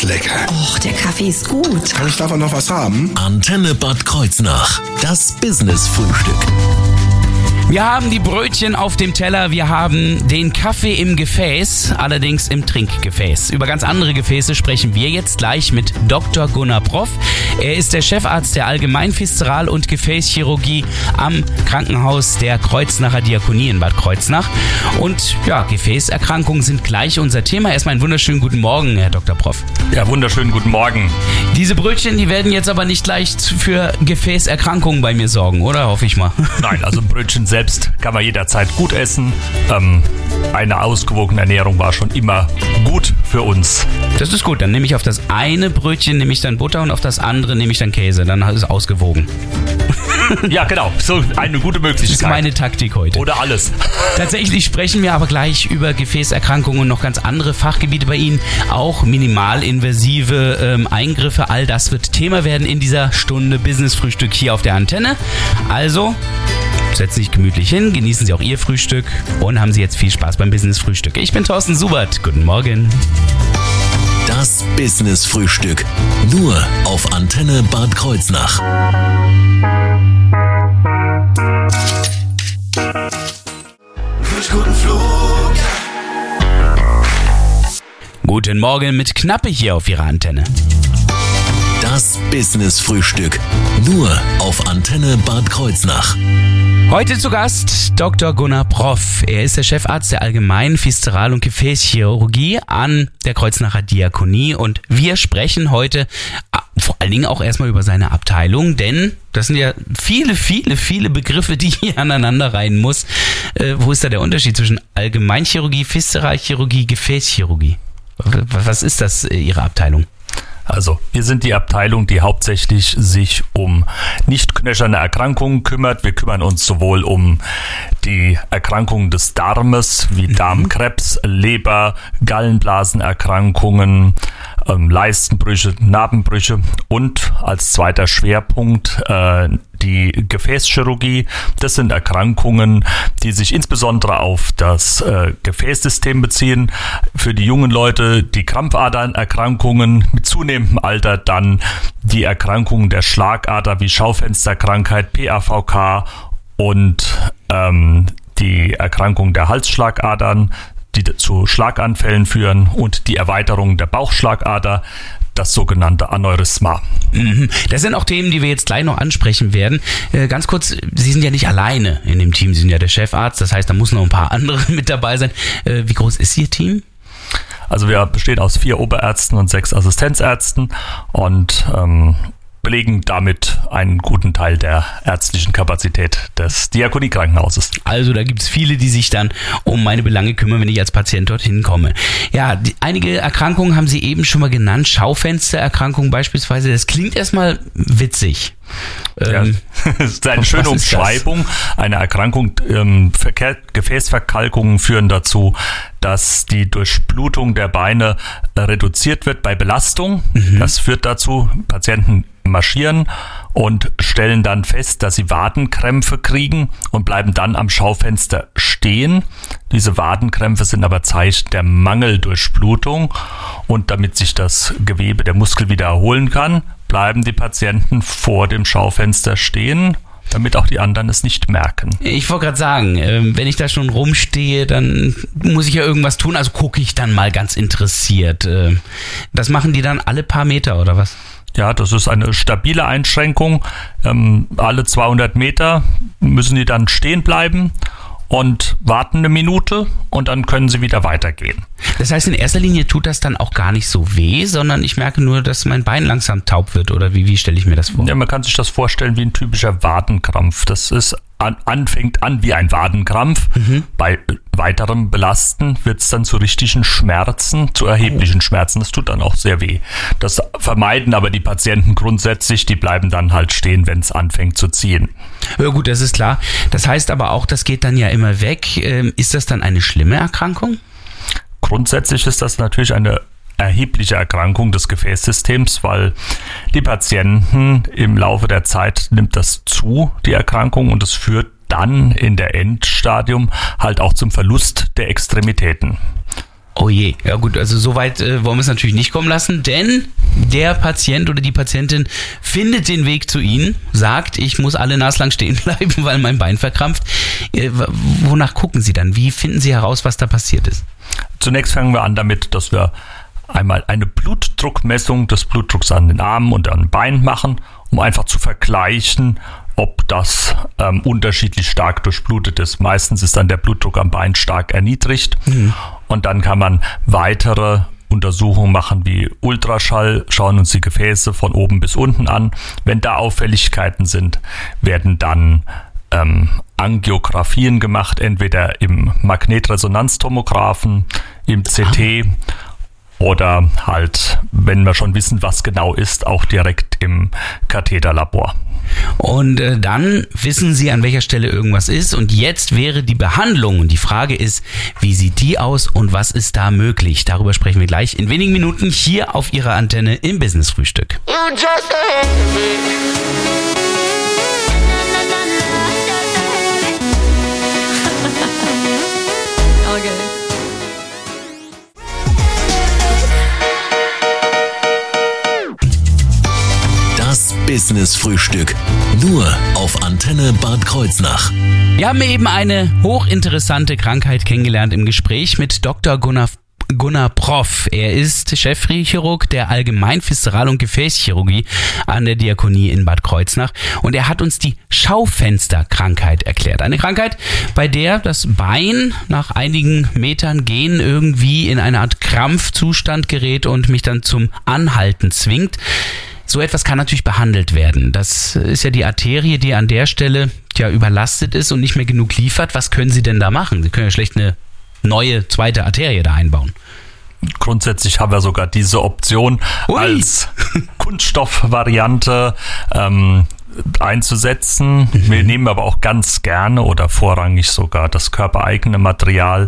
ist lecker. Och, der Kaffee ist gut. Kann ich davon noch was haben? Antenne Bad Kreuznach. Das Business-Frühstück. Wir haben die Brötchen auf dem Teller, wir haben den Kaffee im Gefäß, allerdings im Trinkgefäß. Über ganz andere Gefäße sprechen wir jetzt gleich mit Dr. Gunnar Proff. Er ist der Chefarzt der Allgemeinviszeral- und Gefäßchirurgie am Krankenhaus der Kreuznacher Diakonie in Bad Kreuznach. Und ja, Gefäßerkrankungen sind gleich unser Thema. Erstmal einen wunderschönen guten Morgen, Herr Dr. Proff. Ja, wunderschönen guten Morgen. Diese Brötchen, die werden jetzt aber nicht leicht für Gefäßerkrankungen bei mir sorgen, oder? Hoffe ich mal. Nein, also Brötchen selbst kann man jederzeit gut essen. Ähm, eine ausgewogene Ernährung war schon immer gut für uns. Das ist gut. Dann nehme ich auf das eine Brötchen nehme ich dann Butter und auf das andere nehme ich dann Käse. Dann ist es ausgewogen. Ja, genau. So eine gute Möglichkeit. Das ist meine Taktik heute. Oder alles. Tatsächlich sprechen wir aber gleich über Gefäßerkrankungen und noch ganz andere Fachgebiete bei Ihnen. Auch minimalinvasive ähm, Eingriffe. All das wird Thema werden in dieser Stunde Business Frühstück hier auf der Antenne. Also setzen Sie sich gemütlich hin, genießen Sie auch Ihr Frühstück und haben Sie jetzt viel Spaß beim Business Frühstück. Ich bin Thorsten Subert. Guten Morgen. Das Business-Frühstück. Nur auf Antenne Bad Kreuznach. Wünsch guten Flug. Guten Morgen mit Knappe hier auf Ihrer Antenne. Das Business-Frühstück. Nur auf Antenne Bad Kreuznach. Heute zu Gast Dr. Gunnar Proff. Er ist der Chefarzt der Allgemeinen Viszeral- und Gefäßchirurgie an der Kreuznacher Diakonie und wir sprechen heute ah, vor allen Dingen auch erstmal über seine Abteilung, denn das sind ja viele, viele, viele Begriffe, die hier aneinander rein muss. Äh, wo ist da der Unterschied zwischen Allgemeinchirurgie, Viszeralchirurgie, Gefäßchirurgie? Was ist das, äh, Ihre Abteilung? Also, wir sind die Abteilung, die hauptsächlich sich um nicht knöcherne Erkrankungen kümmert. Wir kümmern uns sowohl um die Erkrankungen des Darmes wie Darmkrebs, Leber, Gallenblasenerkrankungen, ähm, Leistenbrüche, Narbenbrüche und als zweiter Schwerpunkt äh, die Gefäßchirurgie. Das sind Erkrankungen, die sich insbesondere auf das äh, Gefäßsystem beziehen. Für die jungen Leute die Krampfadernerkrankungen, mit zunehmendem Alter dann die Erkrankungen der Schlagader wie Schaufensterkrankheit, PAVK und ähm, die Erkrankung der Halsschlagadern, die zu Schlaganfällen führen und die Erweiterung der Bauchschlagader, das sogenannte Aneurysma. Mhm. Das sind auch Themen, die wir jetzt gleich noch ansprechen werden. Äh, ganz kurz, Sie sind ja nicht alleine in dem Team, Sie sind ja der Chefarzt, das heißt, da muss noch ein paar andere mit dabei sein. Äh, wie groß ist Ihr Team? Also wir bestehen aus vier Oberärzten und sechs Assistenzärzten und ähm, belegen damit einen guten Teil der ärztlichen Kapazität des Diakoniekrankenhauses. Also da gibt es viele, die sich dann um meine Belange kümmern, wenn ich als Patient dorthin komme. Ja, die, einige Erkrankungen haben Sie eben schon mal genannt. Schaufenstererkrankungen beispielsweise. Das klingt erstmal witzig. Ja, Ähm, das ist eine schöne? Umschreibung einer Erkrankung. Ähm, Verkehr, Gefäßverkalkungen führen dazu, dass die Durchblutung der Beine reduziert wird bei Belastung. Das führt dazu, Patienten marschieren und stellen dann fest, dass sie Wadenkrämpfe kriegen und bleiben dann am Schaufenster stehen. Diese Wadenkrämpfe sind aber Zeichen der Mangeldurchblutung und damit sich das Gewebe der Muskel wieder erholen kann, bleiben die Patienten vor dem Schaufenster stehen, damit auch die anderen es nicht merken. Ich wollte gerade sagen, ähm, wenn ich da schon rumstehe, dann muss ich ja irgendwas tun. Also gucke ich dann mal ganz interessiert. Äh, Das machen die dann alle paar Meter oder was? Ja, das ist eine stabile Einschränkung. Ähm, alle 200 Meter müssen die dann stehen bleiben und warten eine Minute und dann können sie wieder weitergehen. Das heißt, in erster Linie tut das dann auch gar nicht so weh, sondern ich merke nur, dass mein Bein langsam taub wird. Oder wie, wie stelle ich mir das vor? Ja, man kann sich das vorstellen wie ein typischer Wadenkrampf. Das ist an, anfängt an wie ein Wadenkrampf. Bei weiterem Belasten wird es dann zu richtigen Schmerzen, zu erheblichen Schmerzen. Das tut dann auch sehr weh. Das vermeiden aber die Patienten grundsätzlich. Die bleiben dann halt stehen, wenn es anfängt zu ziehen. Ja gut, das ist klar. Das heißt aber auch, das geht dann ja immer weg. Ähm, Ist das dann eine schlimme Erkrankung? Grundsätzlich ist das natürlich eine erhebliche Erkrankung des Gefäßsystems, weil die Patienten im Laufe der Zeit nimmt das zu, die Erkrankung, und es führt dann in der Endstadium halt auch zum Verlust der Extremitäten. Oh je, ja gut, also so weit äh, wollen wir es natürlich nicht kommen lassen, denn der Patient oder die Patientin findet den Weg zu Ihnen, sagt, ich muss alle naslang stehen bleiben, weil mein Bein verkrampft. Äh, wonach gucken Sie dann? Wie finden Sie heraus, was da passiert ist? Zunächst fangen wir an damit, dass wir einmal eine Blutdruckmessung des Blutdrucks an den Armen und an den Beinen machen, um einfach zu vergleichen, ob das ähm, unterschiedlich stark durchblutet ist. Meistens ist dann der Blutdruck am Bein stark erniedrigt und dann kann man weitere Untersuchungen machen wie Ultraschall, schauen uns die Gefäße von oben bis unten an. Wenn da Auffälligkeiten sind, werden dann ähm, Angiografien gemacht, entweder im Magnetresonanztomographen, im CT oder halt, wenn wir schon wissen, was genau ist, auch direkt im Katheterlabor. Und äh, dann wissen Sie, an welcher Stelle irgendwas ist. Und jetzt wäre die Behandlung. Und die Frage ist, wie sieht die aus und was ist da möglich? Darüber sprechen wir gleich in wenigen Minuten hier auf Ihrer Antenne im Business Frühstück. You Business Frühstück. Nur auf Antenne Bad Kreuznach. Wir haben eben eine hochinteressante Krankheit kennengelernt im Gespräch mit Dr. Gunnar Gunnar Proff. Er ist Chefchirurg der Allgemein Viszeral- und Gefäßchirurgie an der Diakonie in Bad Kreuznach und er hat uns die Schaufensterkrankheit erklärt. Eine Krankheit, bei der das Bein nach einigen Metern gehen irgendwie in eine Art Krampfzustand gerät und mich dann zum Anhalten zwingt. So etwas kann natürlich behandelt werden. Das ist ja die Arterie, die an der Stelle ja überlastet ist und nicht mehr genug liefert. Was können Sie denn da machen? Sie können ja schlecht eine neue zweite Arterie da einbauen. Grundsätzlich haben wir sogar diese Option Ui. als Kunststoffvariante ähm, einzusetzen. Mhm. Wir nehmen aber auch ganz gerne oder vorrangig sogar das körpereigene Material,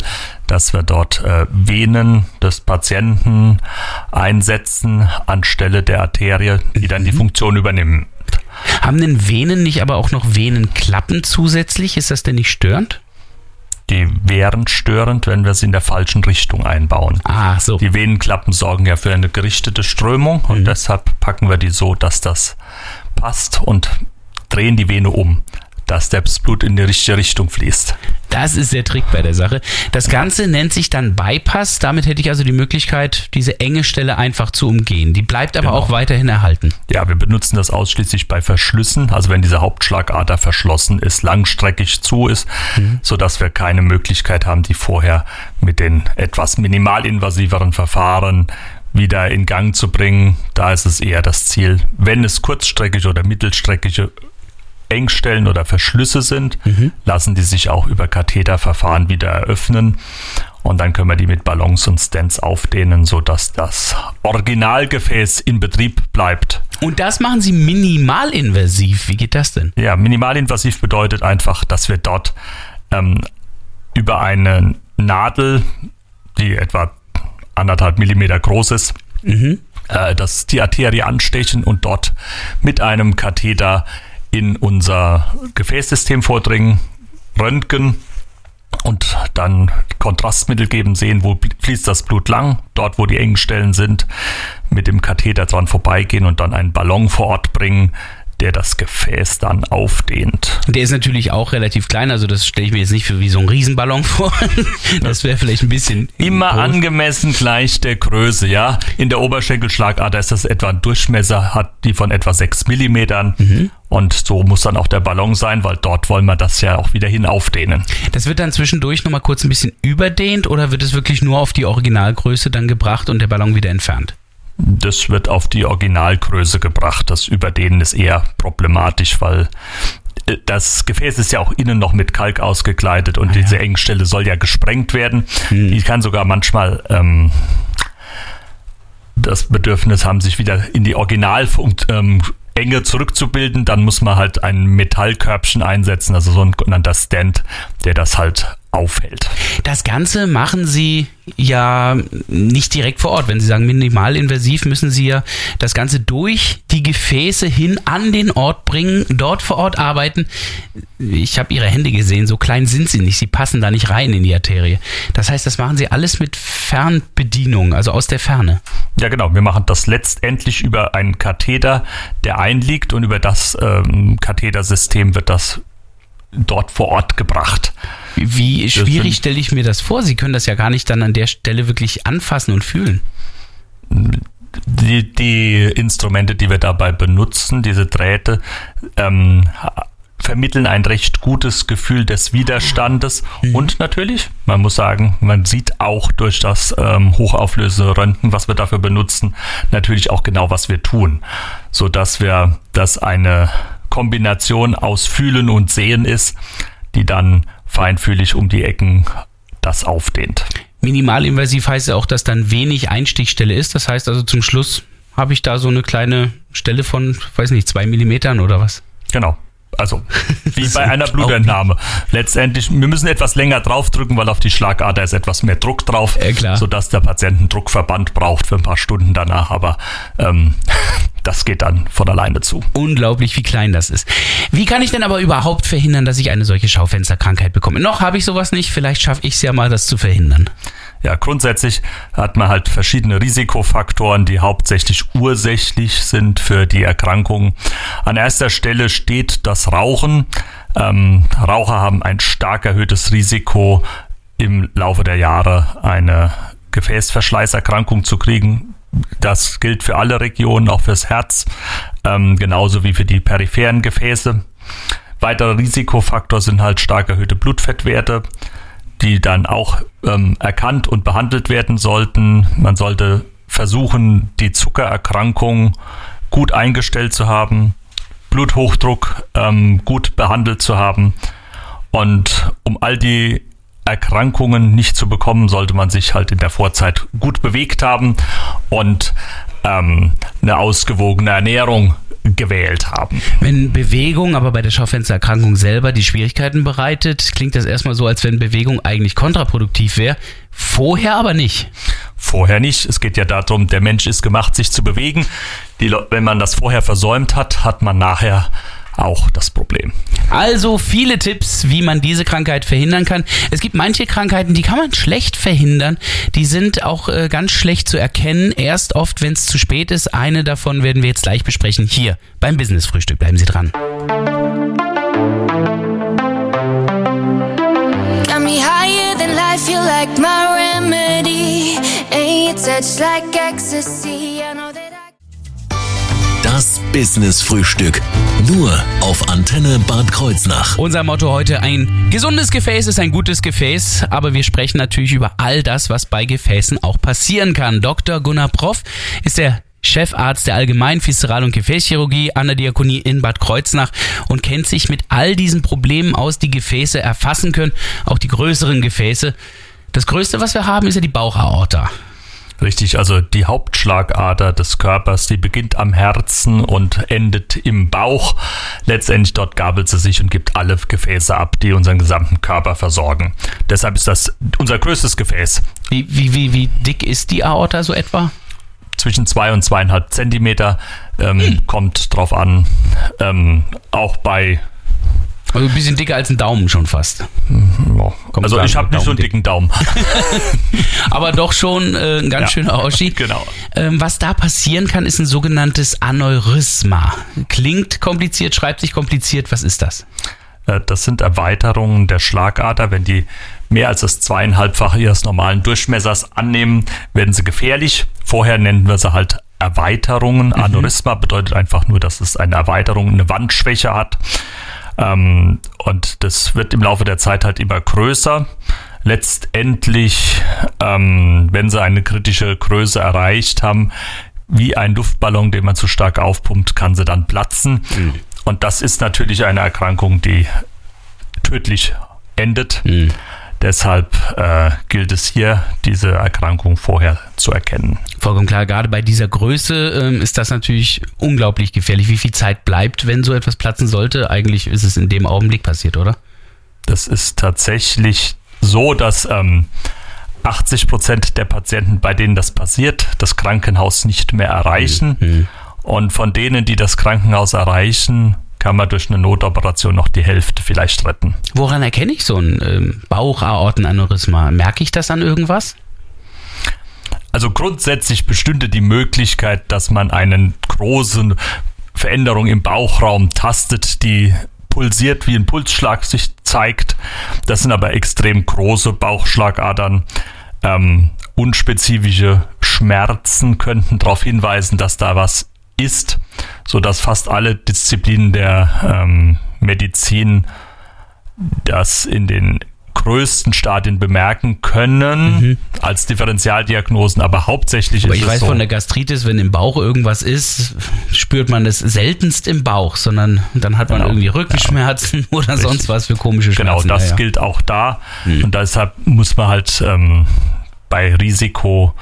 dass wir dort äh, Venen des Patienten einsetzen anstelle der Arterie, die dann Mhm. die Funktion übernimmt. Haben denn Venen nicht aber auch noch Venenklappen zusätzlich? Ist das denn nicht störend? Die wären störend, wenn wir sie in der falschen Richtung einbauen. Ah, so. Die Venenklappen sorgen ja für eine gerichtete Strömung und Mhm. deshalb packen wir die so, dass das passt und drehen die Vene um, dass das Blut in die richtige Richtung fließt. Das ist der Trick bei der Sache. Das Ganze nennt sich dann Bypass. Damit hätte ich also die Möglichkeit, diese enge Stelle einfach zu umgehen. Die bleibt aber Genau. auch weiterhin erhalten. Ja, wir benutzen das ausschließlich bei Verschlüssen, also wenn diese Hauptschlagader verschlossen ist, langstreckig zu ist, so dass wir keine Möglichkeit haben, die vorher mit den etwas minimalinvasiveren Verfahren wieder in Gang zu bringen. Da ist es eher das Ziel, wenn es kurzstreckige oder mittelstreckige Engstellen oder Verschlüsse sind, lassen die sich auch über Katheterverfahren wieder eröffnen. Und dann können wir die mit Ballons und Stents aufdehnen, sodass das Originalgefäß in Betrieb bleibt. Und das machen Sie minimalinvasiv. Wie geht das denn? Ja, minimalinvasiv bedeutet einfach, dass wir dort ähm, über eine Nadel, die etwa anderthalb Millimeter groß ist, äh, dass die Arterie anstechen und dort mit einem Katheter in unser Gefäßsystem vordringen, röntgen und dann Kontrastmittel geben, sehen, wo fließt das Blut lang, dort wo die engen Stellen sind, mit dem Katheter dran vorbeigehen und dann einen Ballon vor Ort bringen, der das Gefäß dann aufdehnt. Der ist natürlich auch relativ klein, also das stelle ich mir jetzt nicht für wie so ein Riesenballon vor. Das wäre vielleicht ein bisschen Immer groß. angemessen gleich der Größe, ja. In der Oberschenkelschlagader ist das etwa ein Durchmesser, hat die von etwa 6 Millimetern. Und so muss dann auch der Ballon sein, weil dort wollen wir das ja auch wieder hin aufdehnen. Das wird dann zwischendurch nochmal kurz ein bisschen überdehnt oder wird es wirklich nur auf die Originalgröße dann gebracht und der Ballon wieder entfernt? Das wird auf die Originalgröße gebracht. Das Überdehnen ist eher problematisch, weil äh, das Gefäß ist ja auch innen noch mit Kalk ausgekleidet und diese Engstelle soll ja gesprengt werden. Die kann sogar manchmal ähm, das Bedürfnis haben, sich wieder in die Originalfunkt ähm, Enge zurückzubilden. Dann muss man halt ein Metallkörbchen einsetzen, also so ein genannter Stand, der das halt aufhält. Das Ganze machen Sie ja nicht direkt vor Ort. Wenn Sie sagen minimalinvasiv, müssen Sie ja das Ganze durch die Gefäße hin an den Ort bringen, dort vor Ort arbeiten. Ich habe Ihre Hände gesehen, so klein sind sie nicht. Sie passen da nicht rein in die Arterie. Das heißt, das machen Sie alles mit Fernbedienung, also aus der Ferne. Ja, genau. Wir machen das letztendlich über einen Katheter, der einliegt und über das ähm, Kathetersystem wird das dort vor Ort gebracht. Wie schwierig stelle ich mir das vor? Sie können das ja gar nicht dann an der Stelle wirklich anfassen und fühlen. Die, die Instrumente, die wir dabei benutzen, diese Drähte, ähm, vermitteln ein recht gutes Gefühl des Widerstandes mhm. und natürlich, man muss sagen, man sieht auch durch das ähm, hochauflösende Röntgen, was wir dafür benutzen, natürlich auch genau, was wir tun, so dass wir, dass eine Kombination aus Fühlen und Sehen ist, die dann feinfühlig um die Ecken das aufdehnt. Minimalinvasiv heißt ja auch, dass dann wenig Einstichstelle ist. Das heißt also zum Schluss habe ich da so eine kleine Stelle von, weiß nicht, zwei Millimetern oder was? Genau. Also, wie bei einer Blutentnahme. Letztendlich, wir müssen etwas länger draufdrücken, weil auf die Schlagader ist etwas mehr Druck drauf, äh, sodass der Patient einen Druckverband braucht für ein paar Stunden danach. Aber ähm, das geht dann von alleine zu. Unglaublich, wie klein das ist. Wie kann ich denn aber überhaupt verhindern, dass ich eine solche Schaufensterkrankheit bekomme? Noch habe ich sowas nicht, vielleicht schaffe ich es ja mal, das zu verhindern. Ja, grundsätzlich hat man halt verschiedene Risikofaktoren, die hauptsächlich ursächlich sind für die Erkrankung. An erster Stelle steht das Rauchen. Ähm, Raucher haben ein stark erhöhtes Risiko, im Laufe der Jahre eine Gefäßverschleißerkrankung zu kriegen. Das gilt für alle Regionen, auch fürs Herz, ähm, genauso wie für die peripheren Gefäße. Weiterer Risikofaktor sind halt stark erhöhte Blutfettwerte die dann auch ähm, erkannt und behandelt werden sollten. Man sollte versuchen, die Zuckererkrankung gut eingestellt zu haben, Bluthochdruck ähm, gut behandelt zu haben. Und um all die Erkrankungen nicht zu bekommen, sollte man sich halt in der Vorzeit gut bewegt haben und ähm, eine ausgewogene Ernährung gewählt haben. Wenn Bewegung aber bei der Schaufenstererkrankung selber die Schwierigkeiten bereitet, klingt das erstmal so, als wenn Bewegung eigentlich kontraproduktiv wäre. Vorher aber nicht. Vorher nicht. Es geht ja darum, der Mensch ist gemacht, sich zu bewegen. Die, wenn man das vorher versäumt hat, hat man nachher auch das Problem. Also viele Tipps, wie man diese Krankheit verhindern kann. Es gibt manche Krankheiten, die kann man schlecht verhindern. Die sind auch äh, ganz schlecht zu erkennen. Erst oft, wenn es zu spät ist. Eine davon werden wir jetzt gleich besprechen. Hier beim Business Frühstück. Bleiben Sie dran. Das Business Frühstück. Nur auf Antenne Bad Kreuznach. Unser Motto heute: ein gesundes Gefäß ist ein gutes Gefäß. Aber wir sprechen natürlich über all das, was bei Gefäßen auch passieren kann. Dr. Gunnar Proff ist der Chefarzt der Allgemeinen Viszeral- und Gefäßchirurgie an der Diakonie in Bad Kreuznach und kennt sich mit all diesen Problemen aus, die Gefäße erfassen können, auch die größeren Gefäße. Das größte, was wir haben, ist ja die Bauchaorta. Richtig, also die Hauptschlagader des Körpers, die beginnt am Herzen und endet im Bauch. Letztendlich dort gabelt sie sich und gibt alle Gefäße ab, die unseren gesamten Körper versorgen. Deshalb ist das unser größtes Gefäß. Wie, wie, wie, wie dick ist die Aorta so etwa? Zwischen zwei und zweieinhalb Zentimeter ähm, hm. kommt drauf an. Ähm, auch bei also ein bisschen dicker als ein Daumen schon fast. Ja. Also ich habe nicht so einen dicken Daumen. Aber doch schon äh, ein ganz ja. schöner Auschi. Genau. Ähm, was da passieren kann, ist ein sogenanntes Aneurysma. Klingt kompliziert, schreibt sich kompliziert. Was ist das? Äh, das sind Erweiterungen der Schlagader. Wenn die mehr als das zweieinhalbfache ihres normalen Durchmessers annehmen, werden sie gefährlich. Vorher nennen wir sie halt Erweiterungen. Mhm. Aneurysma bedeutet einfach nur, dass es eine Erweiterung, eine Wandschwäche hat. Ähm, und das wird im Laufe der Zeit halt immer größer. Letztendlich, ähm, wenn sie eine kritische Größe erreicht haben, wie ein Luftballon, den man zu stark aufpumpt, kann sie dann platzen. Mhm. Und das ist natürlich eine Erkrankung, die tödlich endet. Mhm. Deshalb äh, gilt es hier, diese Erkrankung vorher zu erkennen. Vollkommen klar, gerade bei dieser Größe ähm, ist das natürlich unglaublich gefährlich. Wie viel Zeit bleibt, wenn so etwas platzen sollte? Eigentlich ist es in dem Augenblick passiert, oder? Das ist tatsächlich so, dass ähm, 80 Prozent der Patienten, bei denen das passiert, das Krankenhaus nicht mehr erreichen. Mhm. Und von denen, die das Krankenhaus erreichen, kann man durch eine Notoperation noch die Hälfte vielleicht retten. Woran erkenne ich so ein ähm, Bauchaortenaneurysma? Merke ich das an irgendwas? Also grundsätzlich bestünde die Möglichkeit, dass man eine große Veränderung im Bauchraum tastet, die pulsiert wie ein Pulsschlag sich zeigt. Das sind aber extrem große Bauchschlagadern. Ähm, unspezifische Schmerzen könnten darauf hinweisen, dass da was ist, sodass fast alle Disziplinen der ähm, Medizin das in den größten Stadien bemerken können als Differentialdiagnosen, aber hauptsächlich Aber ist ich weiß so. von der Gastritis, wenn im Bauch irgendwas ist, spürt man das seltenst im Bauch, sondern dann hat man Genau. irgendwie Rückenschmerzen oder sonst was für komische Genau, Schmerzen. das Ja, ja. gilt auch da. Und deshalb muss man halt ähm, bei Risiko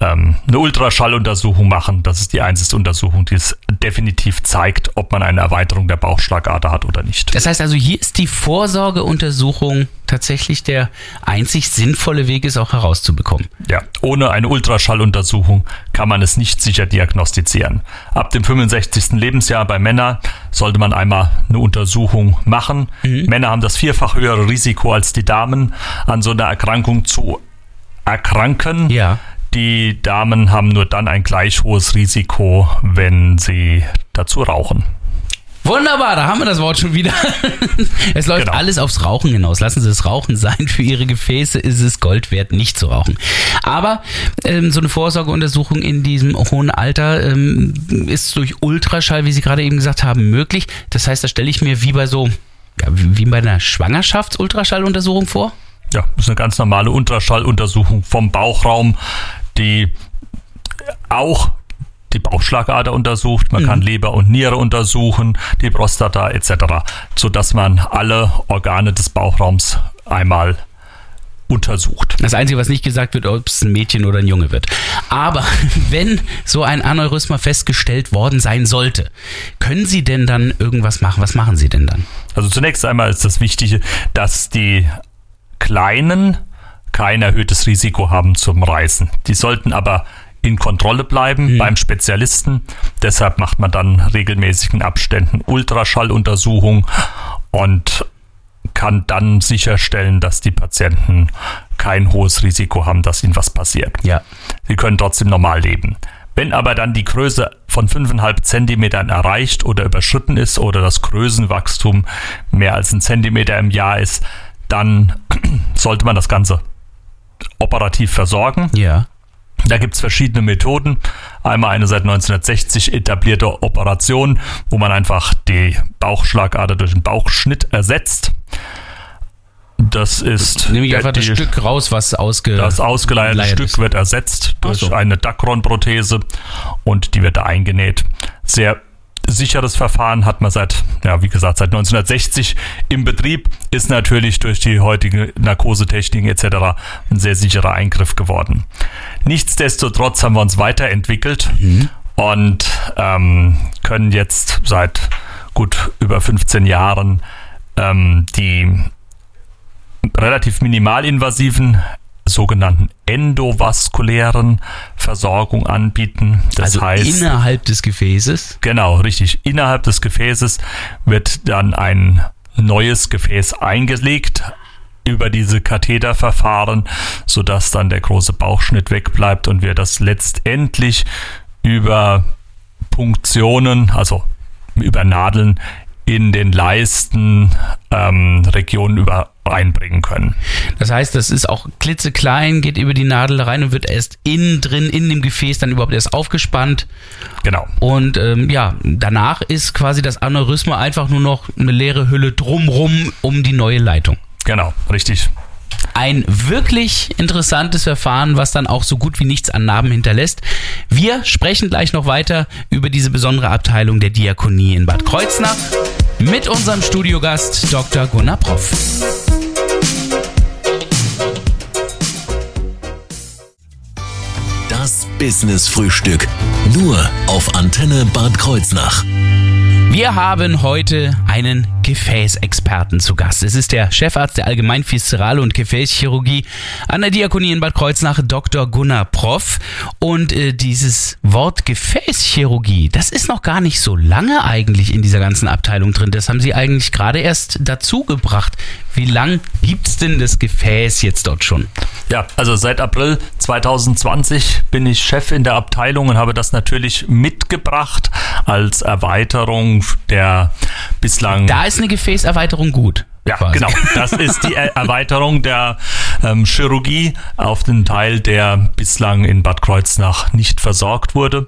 ähm, eine Ultraschalluntersuchung machen. Das ist die einzige Untersuchung, die es definitiv zeigt, ob man eine Erweiterung der Bauchschlagader hat oder nicht. Das heißt also, hier ist die Vorsorgeuntersuchung tatsächlich der einzig sinnvolle Weg, es auch herauszubekommen. Ja, ohne eine Ultraschalluntersuchung kann man es nicht sicher diagnostizieren. Ab dem 65. Lebensjahr bei Männern sollte man einmal eine Untersuchung machen. Männer haben das vierfach höhere Risiko als die Damen, an so einer Erkrankung zu erkranken. Ja. Die Damen haben nur dann ein gleich hohes Risiko, wenn sie dazu rauchen. Wunderbar, da haben wir das Wort schon wieder. es läuft Genau. alles aufs Rauchen hinaus. Lassen Sie das Rauchen sein. Für Ihre Gefäße ist es Gold wert, nicht zu rauchen. Aber ähm, so eine Vorsorgeuntersuchung in diesem hohen Alter ähm, ist durch Ultraschall, wie Sie gerade eben gesagt haben, möglich. Das heißt, da stelle ich mir wie bei so, ja, wie bei einer Schwangerschaftsultraschalluntersuchung vor. Ja, das ist eine ganz normale Ultraschalluntersuchung vom Bauchraum, die auch die Bauchschlagader untersucht, man kann Leber und Niere untersuchen, die Prostata etc., sodass man alle Organe des Bauchraums einmal untersucht. Das Einzige, was nicht gesagt wird, ob es ein Mädchen oder ein Junge wird. Aber wenn so ein Aneurysma festgestellt worden sein sollte, können Sie denn dann irgendwas machen? Was machen Sie denn dann? Also zunächst einmal ist das Wichtige, dass die Kleinen kein erhöhtes Risiko haben zum Reißen. Die sollten aber in Kontrolle bleiben beim Spezialisten. Deshalb macht man dann regelmäßigen Abständen Ultraschalluntersuchungen und kann dann sicherstellen, dass die Patienten kein hohes Risiko haben, dass ihnen was passiert. Ja. Sie können trotzdem normal leben. Wenn aber dann die Größe von 5,5 Zentimetern erreicht oder überschritten ist oder das Größenwachstum mehr als ein Zentimeter im Jahr ist, dann sollte man das Ganze operativ versorgen. Ja. Da gibt es verschiedene Methoden. Einmal eine seit 1960 etablierte Operation, wo man einfach die Bauchschlagader durch einen Bauchschnitt ersetzt. Das ist Nehme ich einfach das die- Stück raus, was ausge das ausgeleierte leiert Stück ist. wird ersetzt durch so. eine Dacron-Prothese und die wird da eingenäht. Sehr sicheres Verfahren hat man seit, ja, wie gesagt, seit 1960 im Betrieb, ist natürlich durch die heutige Narkosetechnik etc. ein sehr sicherer Eingriff geworden. Nichtsdestotrotz haben wir uns weiterentwickelt und ähm, können jetzt seit gut über 15 Jahren ähm, die relativ minimalinvasiven sogenannten endovaskulären Versorgung anbieten. Das also heißt, innerhalb des Gefäßes. genau, richtig. Innerhalb des Gefäßes wird dann ein neues Gefäß eingelegt über diese Katheterverfahren, sodass dann der große Bauchschnitt wegbleibt und wir das letztendlich über Punktionen, also über Nadeln in den Leisten ähm, Regionen über reinbringen können. Das heißt, das ist auch klitzeklein, geht über die Nadel rein und wird erst innen drin, in dem Gefäß dann überhaupt erst aufgespannt. Genau. Und ähm, ja, danach ist quasi das Aneurysma einfach nur noch eine leere Hülle drumrum um die neue Leitung. Genau, richtig. Ein wirklich interessantes Verfahren, was dann auch so gut wie nichts an Narben hinterlässt. Wir sprechen gleich noch weiter über diese besondere Abteilung der Diakonie in Bad Kreuznach mit unserem Studiogast Dr. Gunnar Proff. Das Business Frühstück. Nur auf Antenne Bad Kreuznach. Wir haben heute einen Gefäßexperten zu Gast. Es ist der Chefarzt der Allgemein Viszerale und Gefäßchirurgie an der Diakonie in Bad Kreuznach, Dr. Gunnar Proff. Und äh, dieses Wort Gefäßchirurgie, das ist noch gar nicht so lange eigentlich in dieser ganzen Abteilung drin. Das haben Sie eigentlich gerade erst dazu gebracht. Wie lang gibt's denn das Gefäß jetzt dort schon? Ja, also seit April 2020 bin ich Chef in der Abteilung und habe das natürlich mitgebracht als Erweiterung der bislang. Da ist eine Gefäßerweiterung gut. Ja, quasi. genau. Das ist die Er- Erweiterung der ähm, Chirurgie auf den Teil, der bislang in Bad Kreuznach nicht versorgt wurde.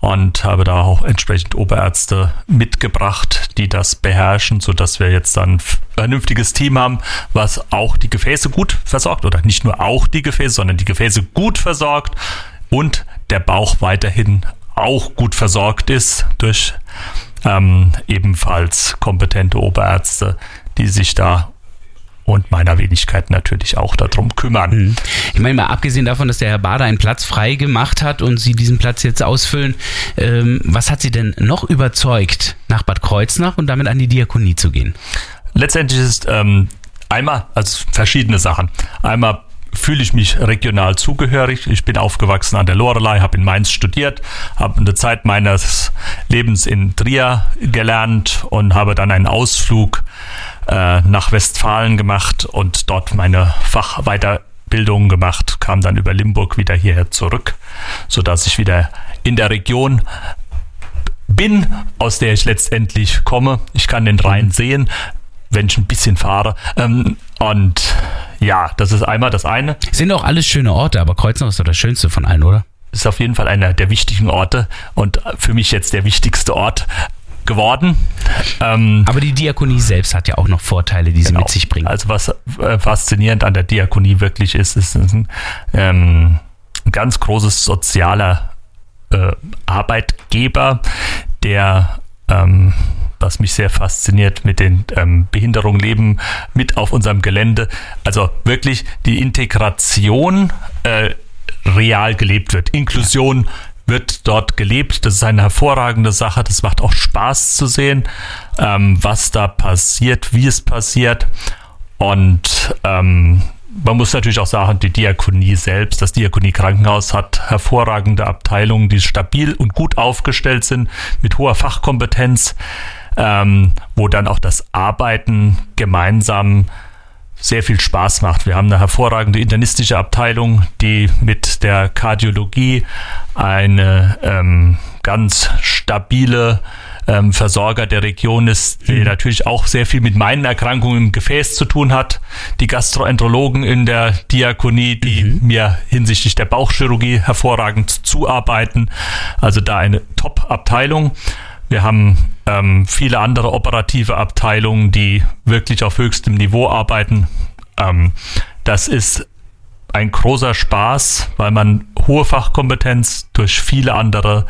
Und habe da auch entsprechend Oberärzte mitgebracht, die das beherrschen, sodass wir jetzt dann ein vernünftiges Team haben, was auch die Gefäße gut versorgt oder nicht nur auch die Gefäße, sondern die Gefäße gut versorgt und der Bauch weiterhin auch gut versorgt ist durch ähm, ebenfalls kompetente Oberärzte, die sich da und meiner Wenigkeit natürlich auch darum kümmern. Ich meine, mal abgesehen davon, dass der Herr Bader einen Platz frei gemacht hat und Sie diesen Platz jetzt ausfüllen, ähm, was hat Sie denn noch überzeugt, nach Bad Kreuznach und damit an die Diakonie zu gehen? Letztendlich ist ähm, einmal, also verschiedene Sachen. Einmal fühle ich mich regional zugehörig. Ich bin aufgewachsen an der Lorelei, habe in Mainz studiert, habe eine Zeit meines Lebens in Trier gelernt und habe dann einen Ausflug äh, nach Westfalen gemacht und dort meine Fachweiterbildung gemacht, kam dann über Limburg wieder hierher zurück, sodass ich wieder in der Region bin, aus der ich letztendlich komme. Ich kann den Rhein sehen, wenn ich ein bisschen fahre. Ähm, und ja, das ist einmal das eine. Sind auch alles schöne Orte, aber Kreuznach ist doch das Schönste von allen, oder? Ist auf jeden Fall einer der wichtigen Orte und für mich jetzt der wichtigste Ort geworden. Ähm, Aber die Diakonie selbst hat ja auch noch Vorteile, die sie Genau. mit sich bringt. Also was äh, faszinierend an der Diakonie wirklich ist, ist ein, ähm, ein ganz großes sozialer äh, Arbeitgeber, der ähm, was mich sehr fasziniert, mit den ähm, Behinderungen leben mit auf unserem Gelände. Also wirklich die Integration äh, real gelebt wird. Inklusion wird dort gelebt. Das ist eine hervorragende Sache. Das macht auch Spaß zu sehen, ähm, was da passiert, wie es passiert. Und ähm, man muss natürlich auch sagen, die Diakonie selbst, das Diakonie Krankenhaus hat hervorragende Abteilungen, die stabil und gut aufgestellt sind, mit hoher Fachkompetenz, ähm, wo dann auch das Arbeiten gemeinsam sehr viel Spaß macht. Wir haben eine hervorragende internistische Abteilung, die mit der Kardiologie eine ähm, ganz stabile ähm, Versorger der Region ist, die natürlich auch sehr viel mit meinen Erkrankungen im Gefäß zu tun hat. Die Gastroenterologen in der Diakonie, die mir hinsichtlich der Bauchchirurgie hervorragend zuarbeiten. Also da eine Top-Abteilung. Wir haben ähm, viele andere operative Abteilungen, die wirklich auf höchstem Niveau arbeiten. Ähm, das ist ein großer Spaß, weil man hohe Fachkompetenz durch viele andere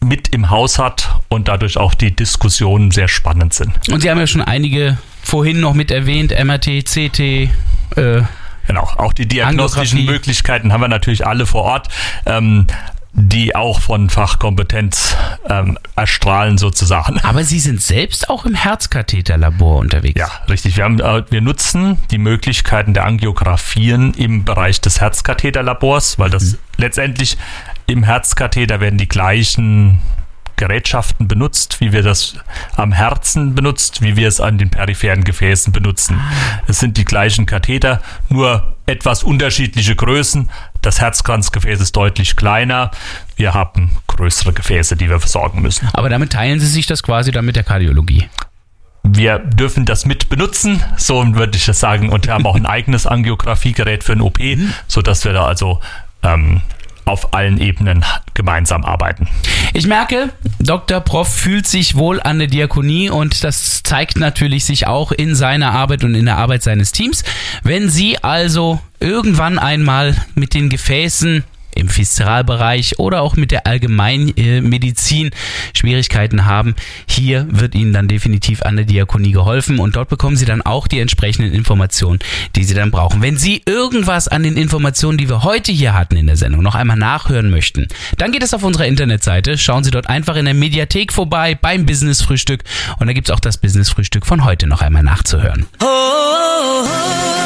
mit im Haus hat und dadurch auch die Diskussionen sehr spannend sind. Und Sie haben ja schon einige vorhin noch mit erwähnt, MRT, CT, äh, Genau, auch die diagnostischen. Möglichkeiten haben wir natürlich alle vor Ort, ähm, die auch von Fachkompetenz ähm, erstrahlen sozusagen. aber Sie sind selbst auch im Herzkatheterlabor unterwegs. Ja, richtig. Wir, haben, äh, wir nutzen die Möglichkeiten der Angiografien im Bereich des Herzkatheterlabors, weil das letztendlich im Herzkatheter werden die gleichen Gerätschaften benutzt, wie wir das am Herzen benutzt, wie wir es an den peripheren Gefäßen benutzen. Es sind die gleichen Katheter, nur etwas unterschiedliche Größen. Das Herzkranzgefäß ist deutlich kleiner. Wir haben größere Gefäße, die wir versorgen müssen. Aber damit teilen Sie sich das quasi dann mit der Kardiologie. wir dürfen das mit benutzen, so würde ich das sagen, und wir haben auch ein eigenes Angiografiegerät für ein OP, so dass wir da also ähm, auf allen Ebenen gemeinsam arbeiten. Ich merke, Dr. Prof fühlt sich wohl an der Diakonie und das zeigt natürlich sich auch in seiner Arbeit und in der Arbeit seines Teams. Wenn Sie also irgendwann einmal mit den Gefäßen im Viszeralbereich oder auch mit der Allgemeinmedizin Schwierigkeiten haben, hier wird Ihnen dann definitiv an der Diakonie geholfen und dort bekommen Sie dann auch die entsprechenden Informationen, die Sie dann brauchen. Wenn Sie irgendwas an den Informationen, die wir heute hier hatten in der Sendung, noch einmal nachhören möchten, dann geht es auf unserer Internetseite. Schauen Sie dort einfach in der Mediathek vorbei beim Business Frühstück und da gibt es auch das Business Frühstück von heute noch einmal nachzuhören. oh, oh, oh.